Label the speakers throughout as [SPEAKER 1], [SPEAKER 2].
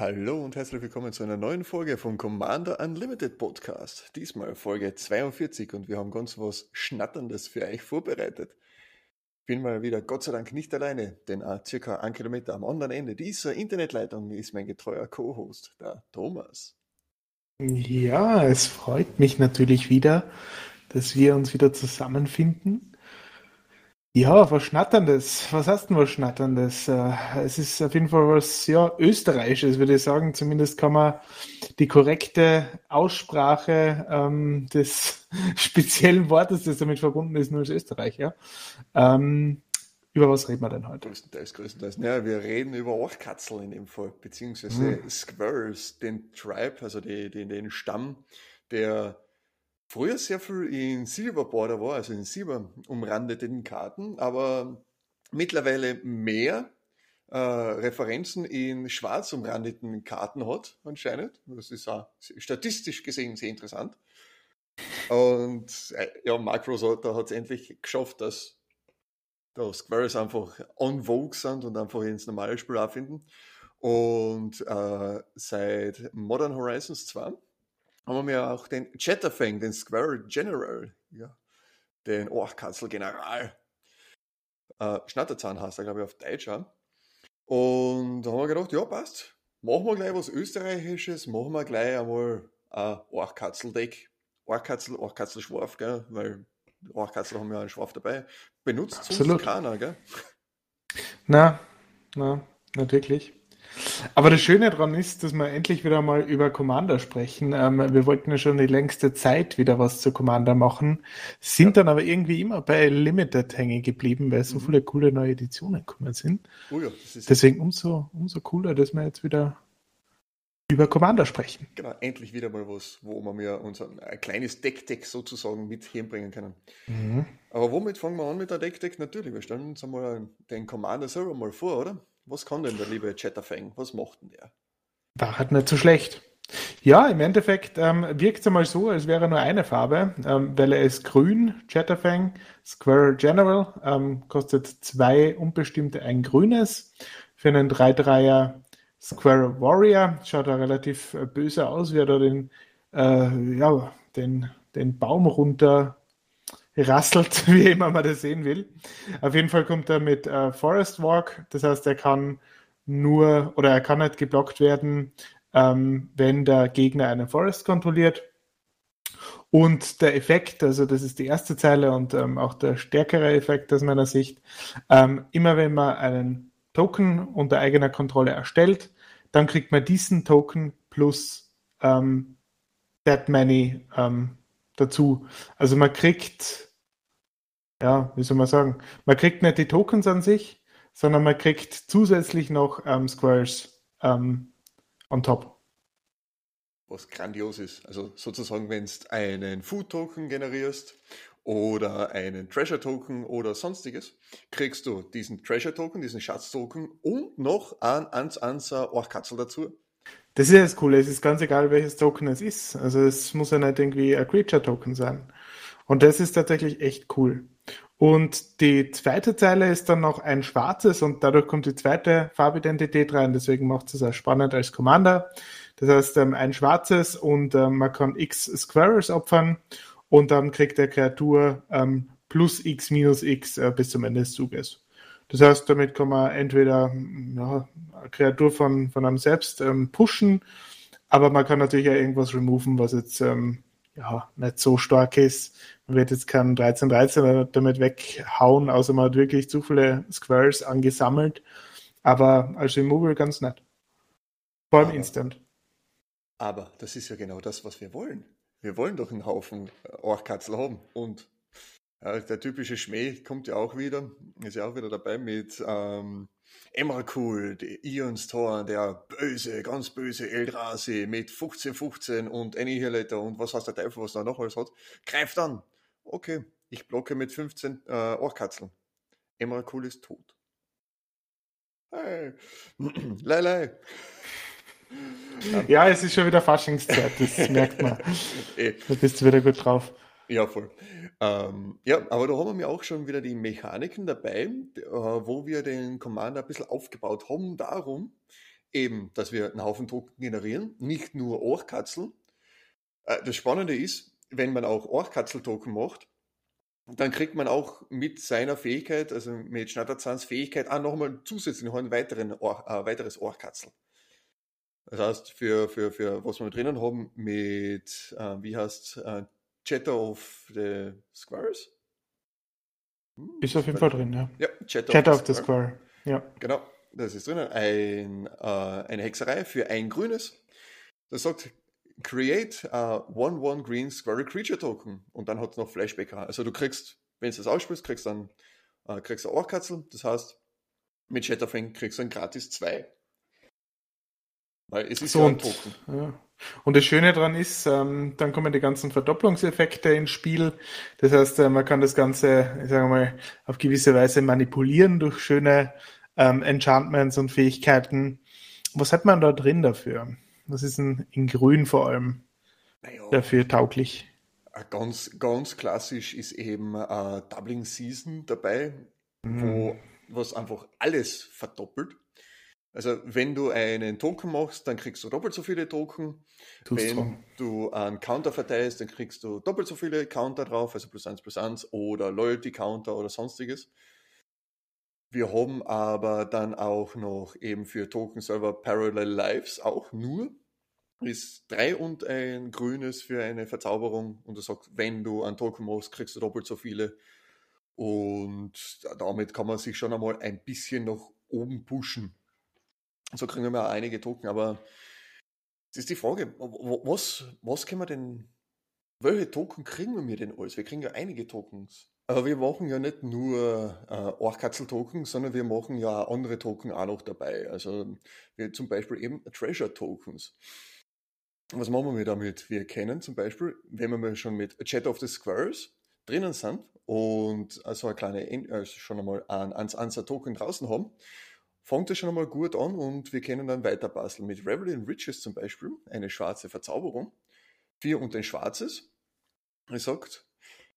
[SPEAKER 1] Hallo und herzlich willkommen zu einer neuen Folge vom Commander Unlimited Podcast. Diesmal Folge 42 und wir haben ganz was Schnatterndes für euch vorbereitet. Bin mal wieder Gott sei Dank nicht alleine, denn circa ein Kilometer am anderen Ende dieser Internetleitung ist mein getreuer Co-Host, der Thomas.
[SPEAKER 2] Ja, es freut mich natürlich wieder, dass wir uns wieder zusammenfinden ja, was Schnatterndes. Was heißt denn was Schnatterndes? Äh, es ist auf jeden Fall was ja, Österreichisches, würde ich sagen. Zumindest kann man die korrekte Aussprache ähm, des speziellen Wortes, das damit verbunden ist, nur als Österreicher. Ähm, über was reden wir denn heute?
[SPEAKER 1] Größtenteils, größtenteils. Ja, wir reden über Orchkatzel in dem Fall, beziehungsweise hm. Squirrels, den Tribe, also die, die, den Stamm, der früher sehr viel in Silver Border war, also in Silber umrandeten Karten, aber mittlerweile mehr äh, Referenzen in schwarz umrandeten Karten hat, anscheinend. Das ist auch statistisch gesehen sehr interessant. Und äh, ja, Mark Rosotta hat es endlich geschafft, dass da Squares einfach on vogue sind und einfach ins normale Spiel auch finden. Und äh, seit Modern Horizons 2 haben wir auch den Chatterfang, den Squirrel General, ja, den Orchkatzel General. Äh, Schnatterzahn heißt er, glaube ich, auf Deutsch. Ja. Und da haben wir gedacht, ja, passt. Machen wir gleich was Österreichisches, machen wir gleich einmal ein Orchkatzel-Deck. Orchkatzel, Orchkatzel-Schwarf, gell, weil Orchkatzel haben ja einen Schwarf dabei. Benutzt Absolut. sonst keiner, gell?
[SPEAKER 2] Na, na, nicht wirklich. Aber das Schöne daran ist, dass wir endlich wieder mal über Commander sprechen. Ähm, wir wollten ja schon die längste Zeit wieder was zu Commander machen, sind ja. dann aber irgendwie immer bei Limited hängen geblieben, weil so mhm. viele coole neue Editionen gekommen sind. Oh ja, Deswegen umso, umso cooler, dass wir jetzt wieder über Commander sprechen.
[SPEAKER 1] Genau, endlich wieder mal was, wo wir mir unser ein kleines Deck-Deck sozusagen mit hinbringen können. Mhm. Aber womit fangen wir an mit der Deck-Deck? Natürlich, wir stellen uns einmal den Commander selber mal vor, oder? Was kann denn der liebe Chatterfang? Was macht denn der?
[SPEAKER 2] War halt nicht so schlecht. Ja, im Endeffekt ähm, wirkt es einmal so, als wäre nur eine Farbe, ähm, weil er ist grün, Chatterfang, Square General, ähm, kostet zwei unbestimmte, ein grünes. Für einen 3-3er Square Warrior schaut er relativ äh, böse aus, wie er da den, äh, ja, den, den Baum runter rasselt, wie immer man das sehen will. Auf jeden Fall kommt er mit äh, Forest Walk, das heißt, er kann nur oder er kann halt geblockt werden, ähm, wenn der Gegner einen Forest kontrolliert. Und der Effekt, also das ist die erste Zeile und ähm, auch der stärkere Effekt aus meiner Sicht, ähm, immer wenn man einen Token unter eigener Kontrolle erstellt, dann kriegt man diesen Token plus ähm, that many ähm, dazu. Also man kriegt ja, wie soll man sagen, man kriegt nicht die Tokens an sich, sondern man kriegt zusätzlich noch ähm, Squares ähm, on top.
[SPEAKER 1] Was grandios ist. Also sozusagen, wenn du einen Food-Token generierst oder einen Treasure-Token oder sonstiges, kriegst du diesen Treasure-Token, diesen Schatz-Token und noch ein 1-1er Orchkatzel dazu.
[SPEAKER 2] Das ist ja das Coole, es ist ganz egal, welches Token es ist. Also es muss ja nicht irgendwie ein Creature-Token sein. Und das ist tatsächlich echt cool. Und die zweite Zeile ist dann noch ein schwarzes und dadurch kommt die zweite Farbidentität rein. Deswegen macht es auch spannend als Commander. Das heißt, ähm, ein schwarzes und ähm, man kann x Squares opfern und dann kriegt der Kreatur ähm, plus x minus x äh, bis zum Ende des Zuges. Das heißt, damit kann man entweder ja, eine Kreatur von, von einem selbst ähm, pushen, aber man kann natürlich auch irgendwas removen, was jetzt ähm, ja, nicht so stark ist. Man wird jetzt keinen 13-13 damit weghauen, außer man hat wirklich zu viele Squares angesammelt. Aber als Removal ganz nett. Vor allem aber, Instant.
[SPEAKER 1] Aber das ist ja genau das, was wir wollen. Wir wollen doch einen Haufen Orchkatzel haben. Und ja, der typische Schmäh kommt ja auch wieder, ist ja auch wieder dabei mit ähm, Emrakul, Ions Tor, der böse, ganz böse Eldrasi mit 1515 und Annihilator und was heißt der Teufel, was da noch alles hat, greift an. Okay, ich blocke mit 15 äh, Orchkatzeln. Emrakul ist tot. Hey, lei, lei.
[SPEAKER 2] Ja, es ist schon wieder Faschingszeit, das merkt man. Eh. Da bist du wieder gut drauf.
[SPEAKER 1] Ja, voll. Ähm, ja, aber da haben wir auch schon wieder die Mechaniken dabei, äh, wo wir den Commander ein bisschen aufgebaut haben, darum eben, dass wir einen Haufen Token generieren, nicht nur Orchkatzeln. Äh, das Spannende ist, wenn man auch Orchkatzel-Token macht, dann kriegt man auch mit seiner Fähigkeit, also mit Schnatterzahns Fähigkeit, auch nochmal zusätzlich noch ein weiteren Or äh, weiteres Orchkatzel. Das heißt, für, für, für was wir drinnen haben mit, äh, wie heißt äh, Chatter of the Squares?
[SPEAKER 2] Hm, ist auf jeden Fall drin, ja.
[SPEAKER 1] Ja,
[SPEAKER 2] Chatter, Chatter of, the, Square. Ja.
[SPEAKER 1] Genau, das ist drinnen. Ein, äh, eine Hexerei für ein grünes. Das sagt, create a 1-1 green square creature token. Und dann hat es noch Flashbacker. Also du kriegst, wenn du das ausspielst, kriegst du dann äh, kriegst du Orchkatzel. Das heißt, mit Shatterfang kriegst du ein gratis 2.
[SPEAKER 2] Weil es ist so ja ein Token. Ja. Und das Schöne daran ist, ähm, dann kommen die ganzen Verdopplungseffekte ins Spiel. Das heißt, äh, man kann das Ganze, ich sage mal, auf gewisse Weise manipulieren durch schöne ähm, Enchantments und Fähigkeiten. Was hat man da drin dafür? Was ist denn in Grün vor allem naja, dafür tauglich?
[SPEAKER 1] Ganz, ganz klassisch ist eben äh, Doubling Season dabei, mm. wo was einfach alles verdoppelt. Also wenn du einen Token machst, dann kriegst du doppelt so viele Token. Tust wenn dran. du einen Counter verteilst, dann kriegst du doppelt so viele Counter drauf, also plus eins plus eins oder Loyalty Counter oder sonstiges. Wir haben aber dann auch noch eben für Token Server Parallel Lives auch nur ist drei und ein grünes für eine Verzauberung und er sagt, wenn du einen Token machst, kriegst du doppelt so viele. Und damit kann man sich schon einmal ein bisschen nach oben pushen. So kriegen wir auch einige Token, aber es ist die Frage, was, was können wir denn, welche Token kriegen wir denn alles? Wir kriegen ja einige Tokens. Aber wir machen ja nicht nur äh, Orchkatzel-Token, sondern wir machen ja andere Token auch noch dabei. Also wir zum Beispiel eben Treasure-Tokens. Was machen wir damit? Wir kennen zum Beispiel, wenn wir schon mit Chat of the Squares drinnen sind und also eine kleine, also schon einmal ein Answer-Token draußen haben, fängt das schon einmal gut an und wir können dann weiter basteln. Mit Revel in Riches zum Beispiel, eine schwarze Verzauberung, vier und ein schwarzes. Er sagt,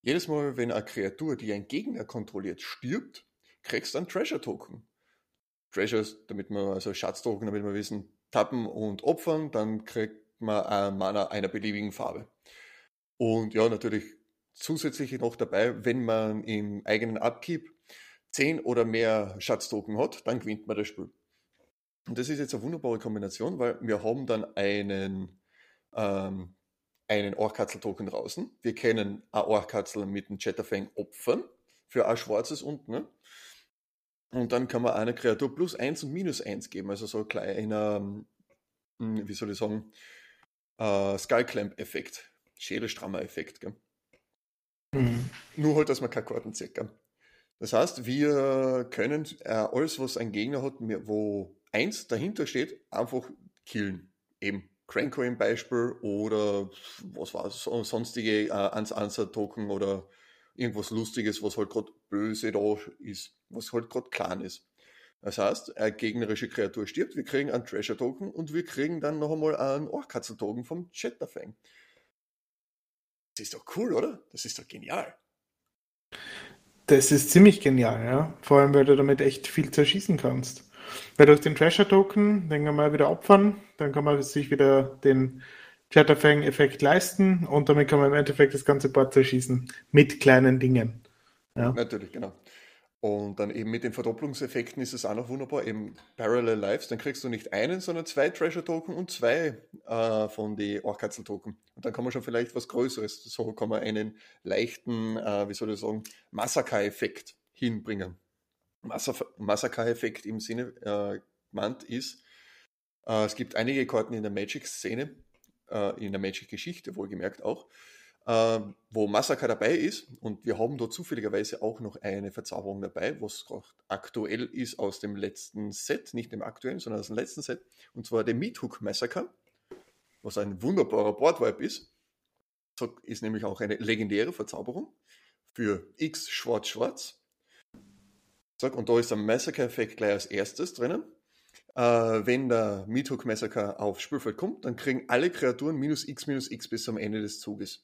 [SPEAKER 1] jedes Mal, wenn eine Kreatur, die ein Gegner kontrolliert, stirbt, kriegst du einen Treasure-Token. Treasures, damit wir, also Schatztoken, damit wir wissen, tappen und opfern, dann kriegt man ein Mana einer beliebigen Farbe. Und ja, natürlich zusätzlich noch dabei, wenn man im eigenen Upkeep 10 oder mehr Schatztoken hat, dann gewinnt man das Spiel. Und das ist jetzt eine wunderbare Kombination, weil wir haben dann einen, ähm, einen Orchkatzel-Token draußen. Wir kennen ein Orchkatzel mit einem Chatterfang opfern für ein schwarzes unten. Ne? Und dann kann man einer Kreatur plus 1 und minus 1 geben, also so ein kleiner, hm, wie soll ich sagen, äh, Skullclamp-Effekt, Schädelstrammer-Effekt. Mhm. Nur halt, dass man keine Karten zieht. Gell? Das heißt, wir können äh, alles, was ein Gegner hat, wo eins dahinter steht, einfach killen. Eben Cranko im Beispiel oder was war es, sonstige äh, Answer-Token oder irgendwas Lustiges, was halt gerade böse da ist, was halt gerade klein ist. Das heißt, eine gegnerische Kreatur stirbt, wir kriegen einen Treasure-Token und wir kriegen dann noch einmal einen Orchkatzel-Token vom Chatterfang. Das ist doch cool, oder? Das ist doch genial.
[SPEAKER 2] Das ist ziemlich genial, ja. Vor allem, weil du damit echt viel zerschießen kannst. Weil durch den Treasure-Token, den kann man wieder opfern, dann kann man sich wieder den Chatterfang-Effekt leisten und damit kann man im Endeffekt das ganze Board zerschießen. Mit kleinen Dingen.
[SPEAKER 1] Ja. Natürlich, genau. Und dann eben mit den Verdopplungseffekten ist es auch noch wunderbar, eben Parallel Lives, dann kriegst du nicht einen, sondern zwei Treasure Token und zwei äh, von die Orchkatzel Token. Und dann kann man schon vielleicht was Größeres, so kann man einen leichten, äh, wie soll ich sagen, Massaker-Effekt hinbringen. Massaker-Effekt im Sinne äh, gemeint ist, äh, es gibt einige Karten in der Magic-Szene, äh, in der Magic-Geschichte wohlgemerkt auch, äh, wo Massaker dabei ist. Und wir haben da zufälligerweise auch noch eine Verzauberung dabei, was aktuell ist aus dem letzten Set, nicht dem aktuellen, sondern aus dem letzten Set. Und zwar der Meathook Massacre, was ein wunderbarer Boardwipe ist. Ist nämlich auch eine legendäre Verzauberung für X Schwarz-Schwarz. Und da ist der Massacre-Effekt gleich als erstes drinnen. äh, wenn der Meathook Massacre aufs Spielfeld kommt, dann kriegen alle Kreaturen minus x minus x bis zum Ende des Zuges.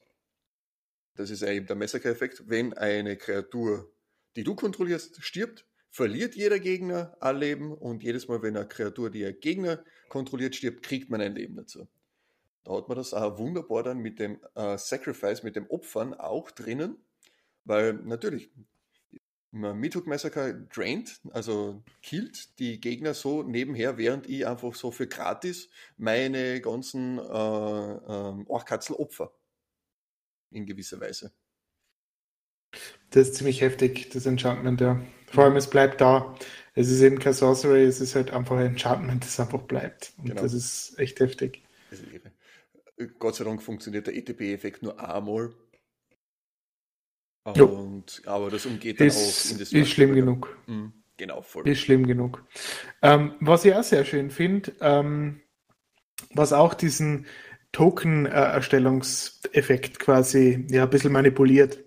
[SPEAKER 1] Das ist eben der Massacre-Effekt. Wenn eine Kreatur, die du kontrollierst, stirbt, verliert jeder Gegner ein Leben und jedes Mal, wenn eine Kreatur, die ein Gegner kontrolliert, stirbt, kriegt man ein Leben dazu. Da hat man das auch wunderbar dann mit dem äh, Sacrifice, mit dem Opfern auch drinnen, weil natürlich, Meathook Massacre draint, also killt die Gegner so nebenher, während ich einfach so für gratis meine ganzen äh, äh, Orchkatzel opfer. In gewisser Weise.
[SPEAKER 2] Das ist ziemlich heftig, das Enchantment, ja. Vor allem, es bleibt da. Es ist eben kein Sorcery, es ist halt einfach ein Enchantment, das einfach bleibt. Und genau. das ist echt heftig. Das ist
[SPEAKER 1] irre. Gott sei Dank funktioniert der ETB-Effekt nur einmal und, aber das umgeht dann
[SPEAKER 2] ist, auch in das Ist schlimm genug.
[SPEAKER 1] Mhm, genau,
[SPEAKER 2] voll. Ist schlimm genug. Ähm, was ich auch sehr schön finde, ähm, was auch diesen Token-Erstellungseffekt quasi ja, ein bisschen manipuliert.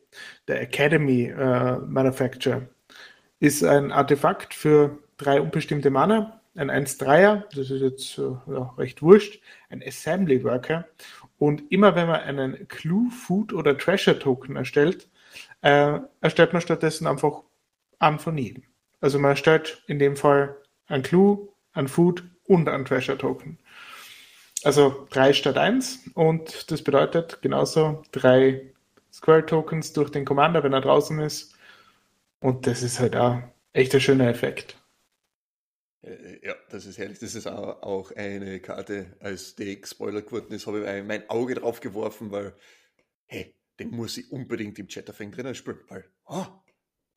[SPEAKER 2] Der Academy äh, Manufacture ist ein Artefakt für drei unbestimmte Mana, ein 1-3er, das ist jetzt äh, ja, recht wurscht, ein Assembly Worker. Und immer wenn man einen Clue, Food oder Treasure Token erstellt, äh, erstellt man stattdessen einfach an von jedem. Also man erstellt in dem Fall ein Clue, ein Food und ein Treasure Token. Also drei statt eins und das bedeutet genauso drei Square Tokens durch den Commander, wenn er draußen ist. Und das ist halt auch echt ein schöner Effekt.
[SPEAKER 1] Äh, ja, das ist herrlich. Das ist auch eine Karte, als die Spoiler geworden ist, habe ich mein Auge drauf geworfen, weil, hey, den muss ich unbedingt im Chatterfang drinnen spielen, weil, oh,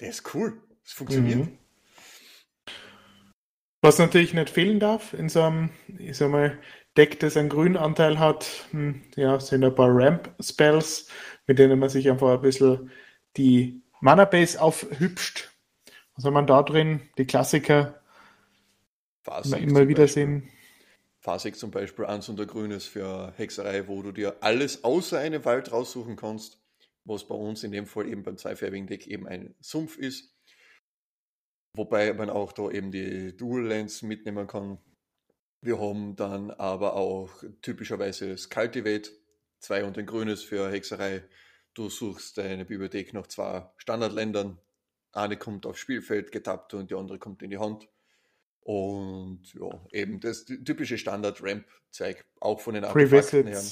[SPEAKER 1] der ist cool, es funktioniert. Mhm.
[SPEAKER 2] Was natürlich nicht fehlen darf in so einem, ich sag mal, Deck, das einen grünen Anteil hat, hm, ja, sind ein paar Ramp-Spells, mit denen man sich einfach ein bisschen die Mana-Base aufhübscht. Was haben wir da drin? Die Klassiker, die wir immer wieder sehen.
[SPEAKER 1] Phasik zum Beispiel, eins und der Grünes für Hexerei, wo du dir alles außer einem Wald raussuchen kannst, was bei uns in dem Fall eben beim zweifärbigen Deck eben ein Sumpf ist. Wobei man auch da eben die Dual Lens mitnehmen kann. Wir haben dann aber auch typischerweise das Cultivate, zwei und ein Grünes für Hexerei. Du suchst deine Bibliothek nach zwei Standardländern. Eine kommt aufs Spielfeld getappt und die andere kommt in die Hand. Und ja, eben das typische Standard-Ramp-Zeug, auch von den
[SPEAKER 2] Free Artefakten her.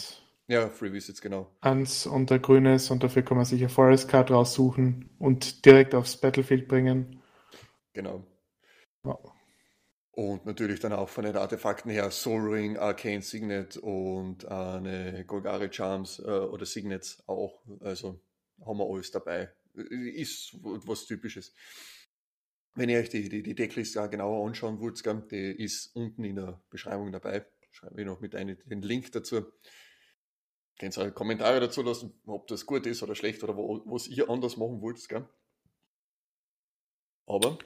[SPEAKER 1] Ja, Free Visits, genau.
[SPEAKER 2] Eins und der grünes und dafür kann man sich eine Forest Card raussuchen und direkt aufs Battlefield bringen.
[SPEAKER 1] Genau. Ja. Und natürlich dann auch von den Artefakten her Soul Ring, Arcane Signet und eine Golgari Charms äh, oder Signets auch. Also haben wir alles dabei. Ist was Typisches. Wenn ihr euch die, die, die Deckliste genauer anschauen wollt, die ist unten in der Beschreibung dabei. Schreibe ich noch mit ein, den Link dazu. Könnt ihr Kommentare dazu lassen, ob das gut ist oder schlecht oder wo, was ihr anders machen wollt. Aber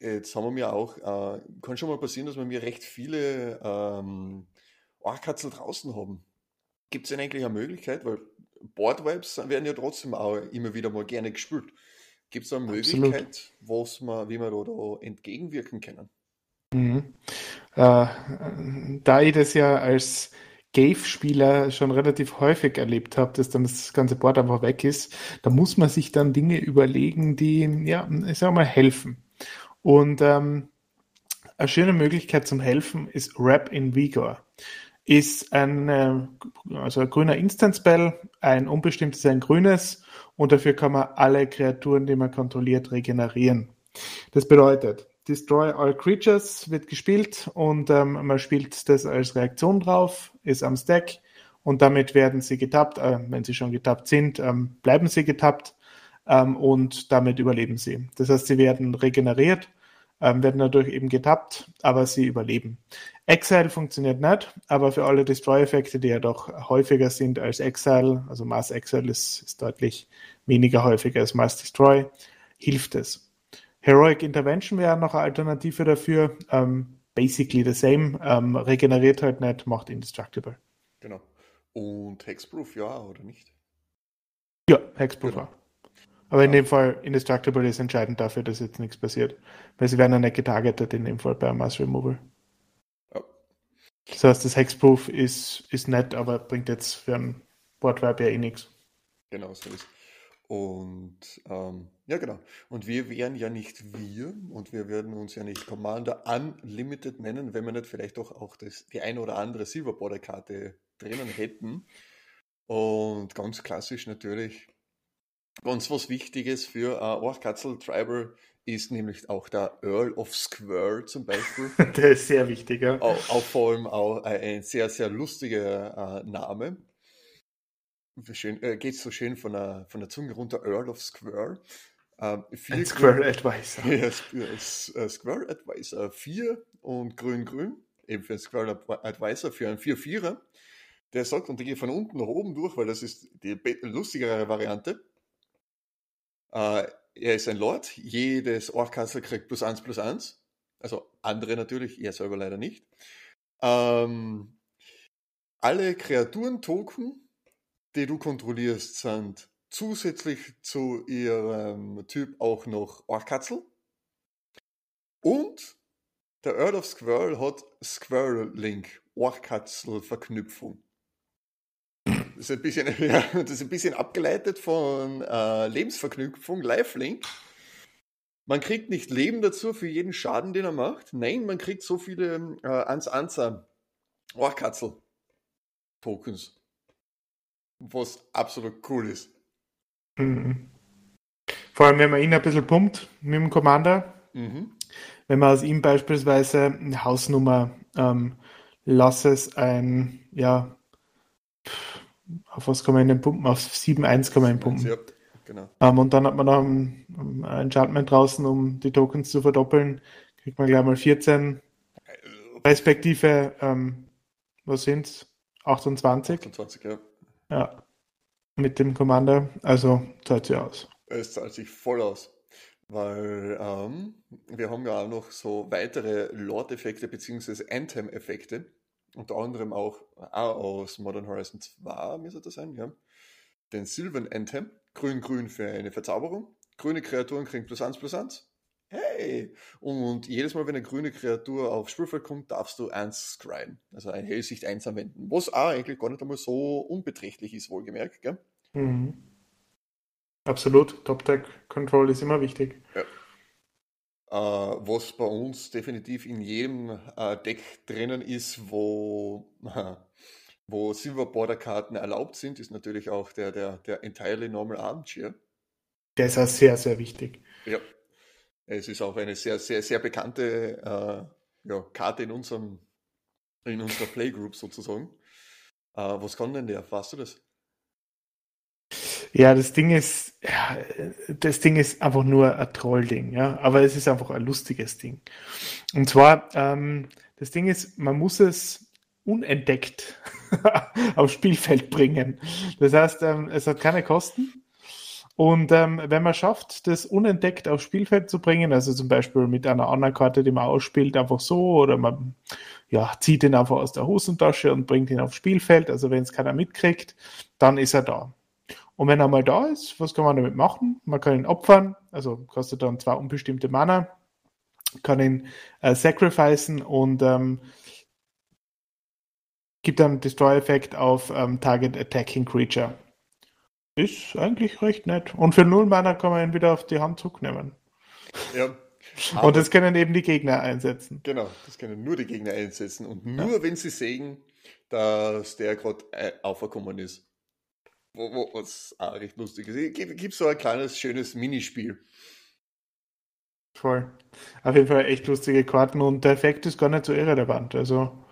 [SPEAKER 1] jetzt haben wir mir auch, äh, kann schon mal passieren, dass wir mir recht viele ähm, Orchkatzel draußen haben. Gibt es denn eigentlich eine Möglichkeit, weil Boardwipes werden ja trotzdem auch immer wieder mal gerne gespielt. Gibt es eine Möglichkeit, was man, wie wir da, da entgegenwirken können?
[SPEAKER 2] Mhm. Äh, da ich das ja als Gave-Spieler schon relativ häufig erlebt habe, dass dann das ganze Board einfach weg ist, da muss man sich dann Dinge überlegen, die, ja, ich sag mal, helfen. Und ähm, eine schöne Möglichkeit zum Helfen ist Wrap in Vigor. Ist ein, äh, also ein grüner Instant-Spell, ein unbestimmtes, ein grünes und dafür kann man alle Kreaturen, die man kontrolliert, regenerieren. Das bedeutet, Destroy All Creatures wird gespielt und ähm, man spielt das als Reaktion drauf, ist am Stack und damit werden sie getappt. Äh, wenn sie schon getappt sind, ähm, bleiben sie getappt ähm, und damit überleben sie. Das heißt, sie werden regeneriert, ähm, werden dadurch eben getappt, aber sie überleben. Exile funktioniert nicht, aber für alle Destroy-Effekte, die ja doch häufiger sind als Exile, also Mass Exile ist, ist deutlich weniger häufiger als Mass Destroy, hilft es. Heroic Intervention wäre noch eine Alternative dafür. Ähm, basically the same. Ähm, regeneriert halt nicht, macht indestructible.
[SPEAKER 1] Genau. Und Hexproof ja, oder nicht?
[SPEAKER 2] Ja, Hexproof genau. Aber ja. in dem Fall, Indestructible ist entscheidend dafür, dass jetzt nichts passiert. Weil sie werden ja nicht getargetet in dem Fall bei Mass Removal. Das heißt, das Hexproof ist, ist nett, aber bringt jetzt für ein Boardwipe ja eh nichts.
[SPEAKER 1] Genau, so ist. Und ähm, ja, genau. Und wir wären ja nicht wir und wir würden uns ja nicht Commander Unlimited nennen, wenn wir nicht vielleicht doch auch das, die eine oder andere Silverborder-Karte drinnen hätten. Und ganz klassisch natürlich, ganz was Wichtiges für äh, Orchkatzel Tribal ist nämlich auch der Earl of Square zum Beispiel.
[SPEAKER 2] der ist sehr wichtig, ja.
[SPEAKER 1] Auch, auch vor allem auch ein sehr, sehr lustiger äh, Name schön, äh, geht so schön von der, von der Zunge runter, Earl of Square.
[SPEAKER 2] Ähm, Ein Square Advisor.
[SPEAKER 1] Ja, äh, Square Advisor 4 und grün-grün, eben für ein Square Advisor, für einen 4-4er. Der sagt, und der geht von unten nach oben durch, weil das ist die lustigere Variante. Äh, er ist ein Lord, jedes Orkastel kriegt plus 1 plus 1. Also andere natürlich, er selber leider nicht. Ähm, alle Kreaturen-Token die du kontrollierst, sind zusätzlich zu ihrem Typ auch noch Orkatzel. Und der Earl of Squirrel hat Squirrel Link, Orkatzel-Verknüpfung. Das ist ein bisschen, ja, das ist ein bisschen abgeleitet von äh, Lebensverknüpfung, Lifelink. Man kriegt nicht Leben dazu für jeden Schaden, den er macht. Nein, man kriegt so viele äh, ans Anza Orkatzel-Tokens was absolut cool ist.
[SPEAKER 2] Mhm. Vor allem, wenn man ihn ein bisschen pumpt mit dem Commander, mhm. wenn man aus ihm beispielsweise eine Hausnummer ähm, lass es ein, ja, auf was kann man ihn pumpen? Auf 7.1 kann man ihn pumpen. Ja, genau. Ähm, und dann hat man noch ein, ein Enchantment draußen, um die Tokens zu verdoppeln. Kriegt man gleich mal 14, respektive, ähm, was sind's? 28?
[SPEAKER 1] 28, ja.
[SPEAKER 2] Ja, mit dem Commander. Also zahlt sich aus.
[SPEAKER 1] Es zahlt sich voll aus. Weil ähm, wir haben ja auch noch so weitere Lord-Effekte bzw. Anthem-Effekte. Unter anderem auch, auch aus Modern Horizon 2, müsste das sein, ja. Den Sylvan Anthem, grün-grün für eine Verzauberung. Grüne Kreaturen kriegen plus 1 plus 1 hey! Und jedes Mal, wenn eine grüne Kreatur aufs Spielfeld kommt, darfst du eins scryen. Also ein Hellsicht 1 anwenden. Was auch eigentlich gar nicht einmal so unbeträchtlich ist, wohlgemerkt, gell? Mhm.
[SPEAKER 2] Absolut. Top-Deck-Control ist immer wichtig. Ja.
[SPEAKER 1] Uh, was bei uns definitiv in jedem uh, Deck drinnen ist, wo, wo Silver Border Karten erlaubt sind, ist natürlich auch der, der, der Entirely Normal Armchair.
[SPEAKER 2] Der ist auch sehr, sehr wichtig.
[SPEAKER 1] Ja, es ist auch eine sehr, sehr, sehr bekannte äh, ja, Karte in, unserem, in unserer Playgroup sozusagen. Äh, was kann denn der? Weißt du das?
[SPEAKER 2] Ja, das Ding ist, ja, das Ding ist einfach nur ein Trollding, ja, aber es ist einfach ein lustiges Ding. Und zwar, ähm, das Ding ist, man muss es unentdeckt aufs Spielfeld bringen. Das heißt, ähm, es hat keine Kosten. Und ähm, wenn man schafft, das unentdeckt aufs Spielfeld zu bringen, also zum Beispiel mit einer anderen Karte, die man ausspielt, einfach so, oder man ja, zieht ihn einfach aus der Hosentasche und bringt ihn aufs Spielfeld, also wenn es keiner mitkriegt, dann ist er da. Und wenn er mal da ist, was kann man damit machen? Man kann ihn opfern, also kostet dann zwar unbestimmte Mana, kann ihn äh, sacrificen und ähm, gibt dann Destroy-Effekt auf ähm, Target Attacking Creature. Ist eigentlich recht nett. Und für null Mana kann man ihn wieder auf die Hand zurücknehmen. Ja. Und das können eben die Gegner einsetzen.
[SPEAKER 1] Genau, das können nur die Gegner einsetzen. Und nur ja. wenn sie sehen, dass der gerade äh, aufgekommen ist. Wo, wo, was auch recht lustig ist. Gibt so ein kleines, schönes Minispiel.
[SPEAKER 2] Voll. Auf jeden Fall echt lustige Karten und der Effekt ist gar nicht so irrelevant. Also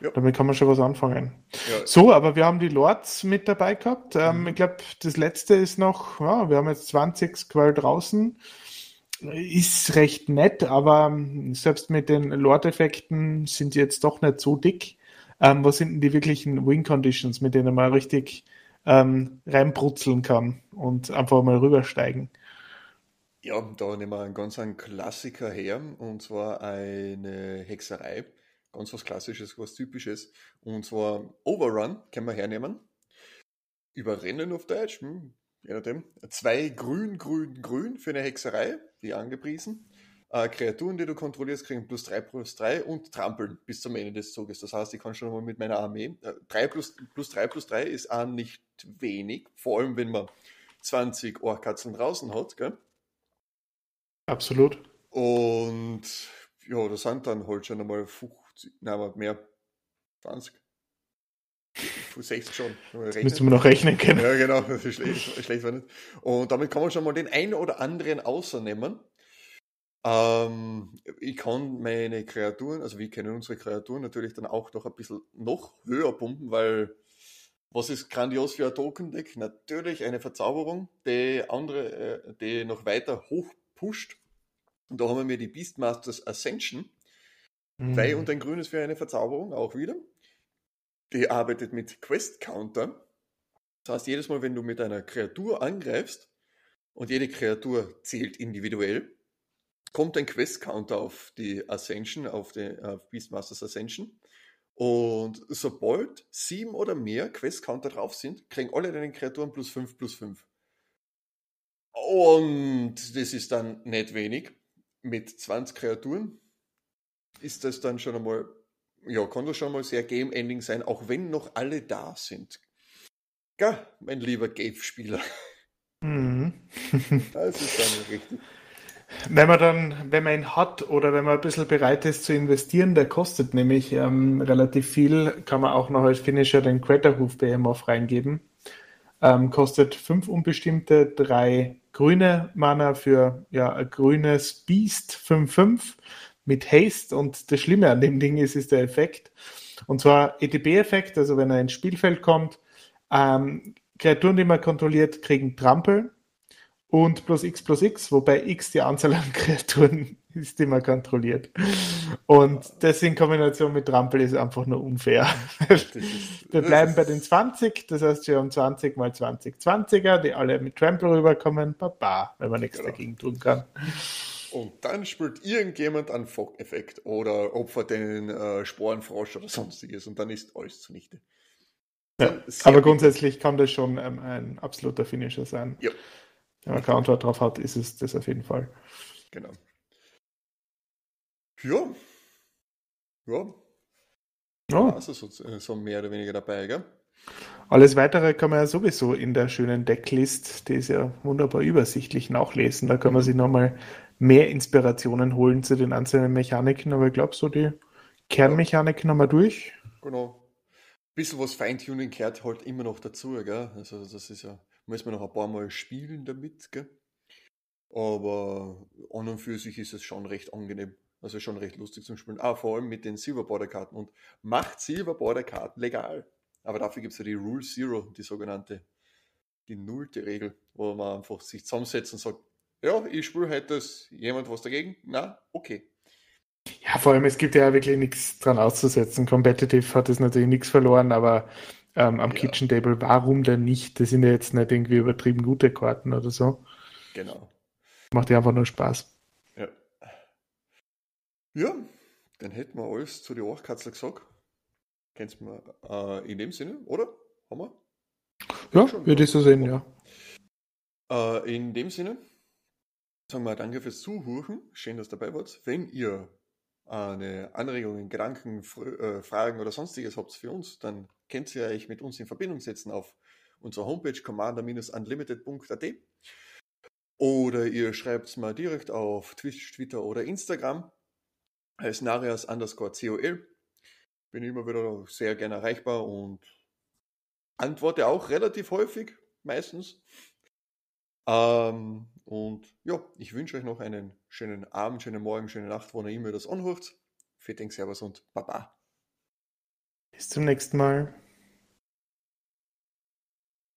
[SPEAKER 2] ja. Damit kann man schon was anfangen. Ja. So, aber wir haben die Lords mit dabei gehabt. Ähm, mhm. Ich glaube, das letzte ist noch, ja, wir haben jetzt 20 Squall draußen. Ist recht nett, aber selbst mit den Lord-Effekten sind die jetzt doch nicht so dick. Ähm, was sind denn die wirklichen Wing-Conditions, mit denen man richtig ähm, reinbrutzeln kann und einfach mal rübersteigen?
[SPEAKER 1] Ja, da nehmen wir einen ganz einen Klassiker her, und zwar eine Hexerei ganz was Klassisches, was Typisches. Und zwar Overrun können wir hernehmen. Überrennen auf Deutsch, hm, je nachdem. Zwei grün, grün, grün für eine Hexerei, die angepriesen. Äh, Kreaturen, die du kontrollierst, kriegen plus 3 plus 3 und trampeln bis zum Ende des Zuges. Das heißt, ich kann schon mal mit meiner Armee. Äh, 3 plus, plus 3 plus 3 ist auch nicht wenig, vor allem wenn man 20 Ohrkatzeln draußen hat. Gell?
[SPEAKER 2] Absolut.
[SPEAKER 1] Und ja, das sind dann halt schon einmal 50, nein, mehr 20. 60 schon.
[SPEAKER 2] Müsste man noch rechnen können.
[SPEAKER 1] Ja, genau, das ist schlecht, schlecht war nicht. Und damit kann man schon mal den einen oder anderen außernehmen. Ähm, ich kann meine Kreaturen, also wir kennen unsere Kreaturen natürlich dann auch noch ein bisschen noch höher pumpen, weil was ist grandios für ein Token-Deck? Natürlich eine Verzauberung, die andere, äh, die noch weiter hoch pusht. Und da haben wir die Beastmasters Ascension. Mhm. Drei und ein grünes für eine Verzauberung, auch wieder. Die arbeitet mit Quest Counter. Das heißt, jedes Mal, wenn du mit einer Kreatur angreifst und jede Kreatur zählt individuell, kommt ein Quest Counter auf die Ascension, auf die auf Beastmasters Ascension. Und sobald sieben oder mehr Quest Counter drauf sind, kriegen alle deine Kreaturen plus 5 plus 5. Und das ist dann nicht wenig. Mit 20 Kreaturen ist das dann schon einmal ja, kann das schon mal sehr Game-Ending sein, auch wenn noch alle da sind. Ja, mein lieber Gave-Spieler. Mhm.
[SPEAKER 2] das ist dann richtig. Wenn man dann, wenn man ihn hat oder wenn man ein bisschen bereit ist zu investieren, der kostet nämlich ähm, relativ viel, kann man auch noch als Finisher den Craterhoof Behemoth reingeben. Ähm, kostet fünf unbestimmte, drei grüne Mana für ja, ein grünes Beast 5-5 mit Haste und das Schlimme an dem Ding ist, ist der Effekt. Und zwar ETB-Effekt, also wenn er ins Spielfeld kommt, ähm, Kreaturen, die man kontrolliert, kriegen Trampel und plus X plus X, wobei X die Anzahl an Kreaturen ist, die man kontrolliert. Und das in Kombination mit Trampel ist einfach nur unfair. Wir bleiben bei den 20, das heißt, wir haben 20 mal 20 20er, die alle mit Trample rüberkommen. Baba, wenn man nichts genau. dagegen tun kann.
[SPEAKER 1] Und dann spielt irgendjemand einen Fog-Effekt oder opfert den äh, Sporenfrosch oder sonstiges und dann ist alles zunichte.
[SPEAKER 2] Ja, aber grundsätzlich kann das schon ähm, ein absoluter Finisher sein. Ja. Wenn man keine Antwort drauf hat, ist es das auf jeden Fall.
[SPEAKER 1] Genau. Ja. Ja. Ja. Also so, so mehr oder weniger dabei, gell?
[SPEAKER 2] Alles weitere kann man ja sowieso in der schönen Decklist, die ist ja wunderbar übersichtlich, nachlesen. Da kann man sich nochmal mehr Inspirationen holen zu den einzelnen Mechaniken, aber ich glaube, so die Kernmechaniken haben wir durch.
[SPEAKER 1] Genau. Ein bisschen was Feintuning gehört halt immer noch dazu, gell? Also das ist ja, muss man noch ein paar Mal spielen damit, gell? Aber an und für sich ist es schon recht angenehm. Also schon recht lustig zum Spielen. Auch vor allem mit den Silverborder-Karten. Und macht Silverborder-Karten legal. Aber dafür gibt es ja die Rule Zero, die sogenannte, die nullte Regel, wo man einfach sich zusammensetzt und sagt, ja, ich spiele heute das, jemand was dagegen? Na, okay.
[SPEAKER 2] Ja, vor allem, es gibt ja wirklich nichts dran auszusetzen. Competitive hat es natürlich nichts verloren, aber ähm, am ja. Kitchen Table, warum denn nicht? Das sind ja jetzt nicht irgendwie übertrieben gute Karten oder so.
[SPEAKER 1] Genau.
[SPEAKER 2] Macht ja einfach nur Spaß.
[SPEAKER 1] Ja. Ja, dann hätten wir alles zu der Orchkatzel gesagt. Kennst du äh, in dem Sinne, oder? Haben wir?
[SPEAKER 2] Ja, ja würde ich so sehen, ja.
[SPEAKER 1] Äh, in dem Sinne sagen wir danke fürs Zuhören. Schön, dass ihr dabei wart. Wenn ihr eine Anregungen, Gedanken, äh, Fragen oder sonstiges habt für uns, dann könnt ihr euch mit uns in Verbindung setzen auf unserer Homepage commander-unlimited.at oder ihr schreibt es mal direkt auf Twitch, Twitter oder Instagram als Narias underscore COL. Bin immer wieder sehr gerne erreichbar und antworte auch relativ häufig, meistens. Ähm, und ja, ich wünsche euch noch einen schönen Abend, schönen Morgen, schöne Nacht, wo ihr immer das anhört. Fitting, Servus und Baba.
[SPEAKER 2] Bis zum nächsten Mal.